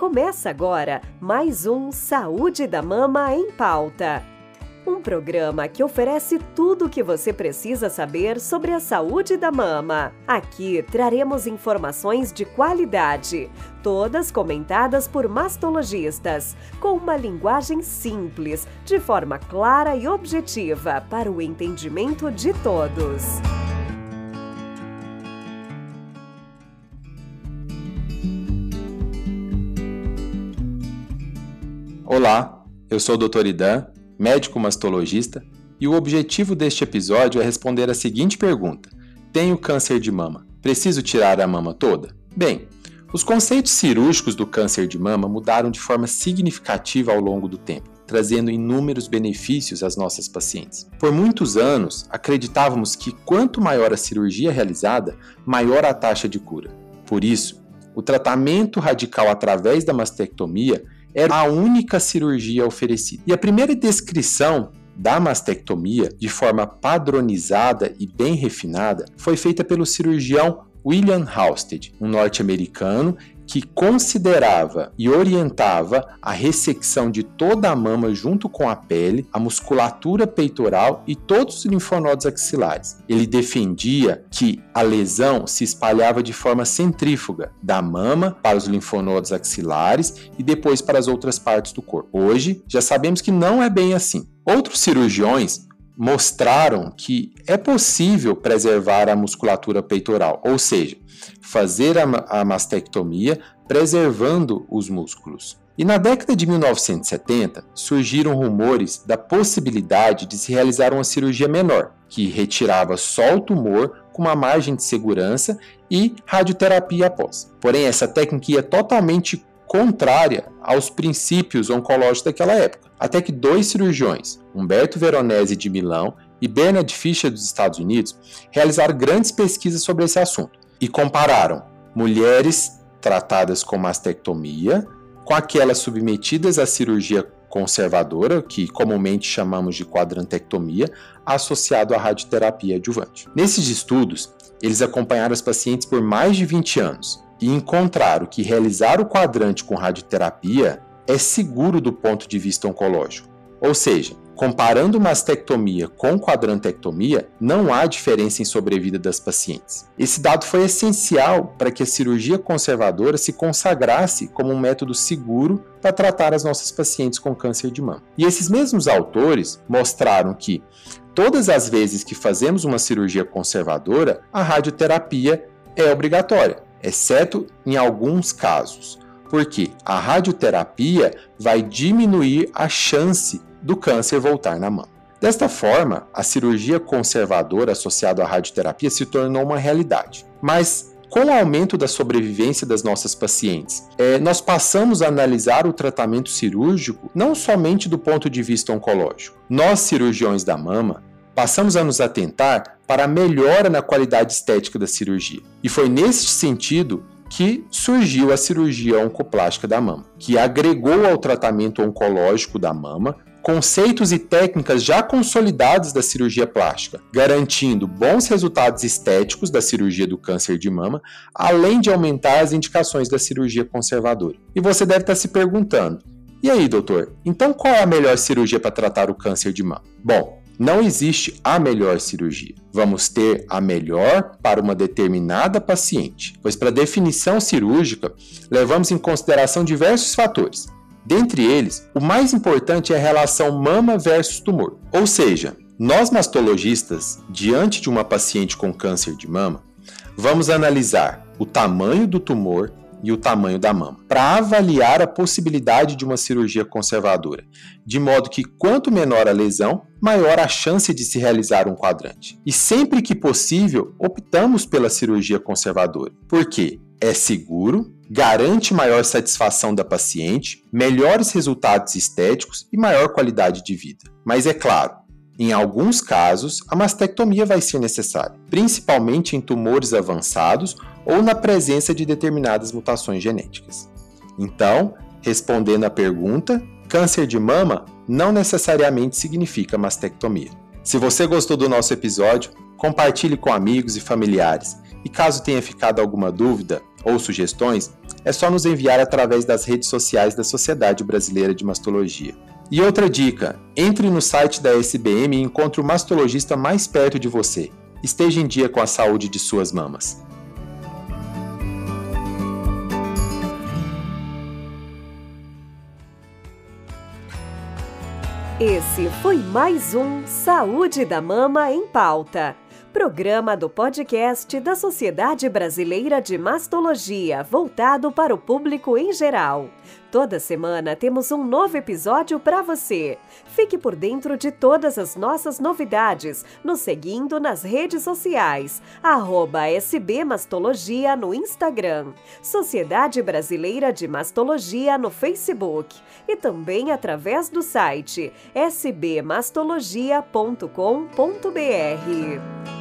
Começa agora mais um Saúde da Mama em Pauta. Um programa que oferece tudo o que você precisa saber sobre a saúde da mama. Aqui traremos informações de qualidade, todas comentadas por mastologistas, com uma linguagem simples, de forma clara e objetiva para o entendimento de todos. Olá, eu sou o Dr. Idan, médico mastologista, e o objetivo deste episódio é responder a seguinte pergunta: Tenho câncer de mama, preciso tirar a mama toda? Bem, os conceitos cirúrgicos do câncer de mama mudaram de forma significativa ao longo do tempo, trazendo inúmeros benefícios às nossas pacientes. Por muitos anos, acreditávamos que quanto maior a cirurgia realizada, maior a taxa de cura. Por isso, o tratamento radical através da mastectomia era a única cirurgia oferecida. E a primeira descrição da mastectomia, de forma padronizada e bem refinada, foi feita pelo cirurgião William Halsted, um norte-americano que considerava e orientava a ressecção de toda a mama junto com a pele, a musculatura peitoral e todos os linfonodos axilares. Ele defendia que a lesão se espalhava de forma centrífuga da mama para os linfonodos axilares e depois para as outras partes do corpo. Hoje, já sabemos que não é bem assim. Outros cirurgiões mostraram que é possível preservar a musculatura peitoral, ou seja, fazer a, mastectomia preservando os músculos. E na década de 1970 surgiram rumores da possibilidade de se realizar uma cirurgia menor, que retirava só o tumor com uma margem de segurança e radioterapia após. Porém, essa técnica ia totalmente contrária aos princípios oncológicos daquela época. Até que dois cirurgiões, Humberto Veronese de Milão e Bernard Fischer dos Estados Unidos, realizaram grandes pesquisas sobre esse assunto e compararam mulheres tratadas com mastectomia com aquelas submetidas à cirurgia conservadora, que comumente chamamos de quadrantectomia, associado à radioterapia adjuvante. Nesses estudos, eles acompanharam as pacientes por mais de 20 anos e encontraram que realizar o quadrante com radioterapia é seguro do ponto de vista oncológico. Ou seja, comparando mastectomia com quadrantectomia, não há diferença em sobrevida das pacientes. Esse dado foi essencial para que a cirurgia conservadora se consagrasse como um método seguro para tratar as nossas pacientes com câncer de mama. E esses mesmos autores mostraram que todas as vezes que fazemos uma cirurgia conservadora, a radioterapia é obrigatória, exceto em alguns casos porque a radioterapia vai diminuir a chance do câncer voltar na mama. Desta forma, a cirurgia conservadora associada à radioterapia se tornou uma realidade. Mas com o aumento da sobrevivência das nossas pacientes, é, nós passamos a analisar o tratamento cirúrgico não somente do ponto de vista oncológico. Nós, cirurgiões da mama, passamos a nos atentar para a melhora na qualidade estética da cirurgia. E foi nesse sentido que surgiu a cirurgia oncoplástica da mama, que agregou ao tratamento oncológico da mama conceitos e técnicas já consolidados da cirurgia plástica, garantindo bons resultados estéticos da cirurgia do câncer de mama, além de aumentar as indicações da cirurgia conservadora. E você deve estar se perguntando: e aí, doutor, então qual é a melhor cirurgia para tratar o câncer de mama? Bom, não existe a melhor cirurgia. Vamos ter a melhor para uma determinada paciente, pois para definição cirúrgica levamos em consideração diversos fatores. Dentre eles, o mais importante é a relação mama versus tumor. Ou seja, nós mastologistas, diante de uma paciente com câncer de mama, vamos analisar o tamanho do tumor, e o tamanho da mama, para avaliar a possibilidade de uma cirurgia conservadora, de modo que quanto menor a lesão, maior a chance de se realizar um quadrante. E sempre que possível, optamos pela cirurgia conservadora. Por quê? É seguro, garante maior satisfação da paciente, melhores resultados estéticos e maior qualidade de vida. Mas é claro, em alguns casos, a mastectomia vai ser necessária, principalmente em tumores avançados ou na presença de determinadas mutações genéticas. Então, respondendo à pergunta, câncer de mama não necessariamente significa mastectomia. Se você gostou do nosso episódio, compartilhe com amigos e familiares. E caso tenha ficado alguma dúvida ou sugestões, é só nos enviar através das redes sociais da Sociedade Brasileira de Mastologia. E outra dica: entre no site da SBM e encontre o mastologista mais perto de você. Esteja em dia com a saúde de suas mamas. Esse foi mais um Saúde da Mama em Pauta. Programa do podcast da Sociedade Brasileira de Mastologia, voltado para o público em geral. Toda semana temos um novo episódio para você. Fique por dentro de todas as nossas novidades, nos seguindo nas redes sociais, arroba SB Mastologia no Instagram, Sociedade Brasileira de Mastologia no Facebook e também através do site sbmastologia.com.br.